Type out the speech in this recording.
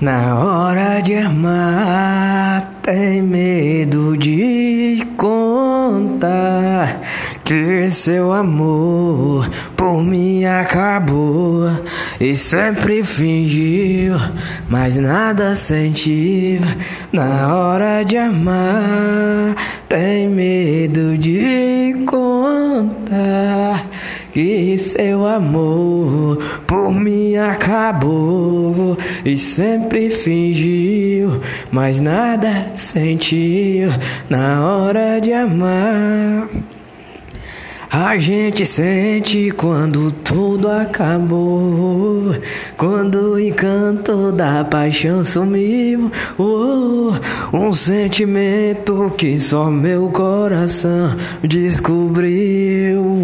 Na hora de amar, tem medo de contar que seu amor por mim acabou e sempre fingiu, mas nada sentiu. Na hora de amar, tem medo de contar que seu amor por mim acabou e sempre fingiu, mas nada sentiu na hora de amar. A gente sente quando tudo acabou, quando o encanto da paixão sumiu. Oh, um sentimento que só meu coração descobriu.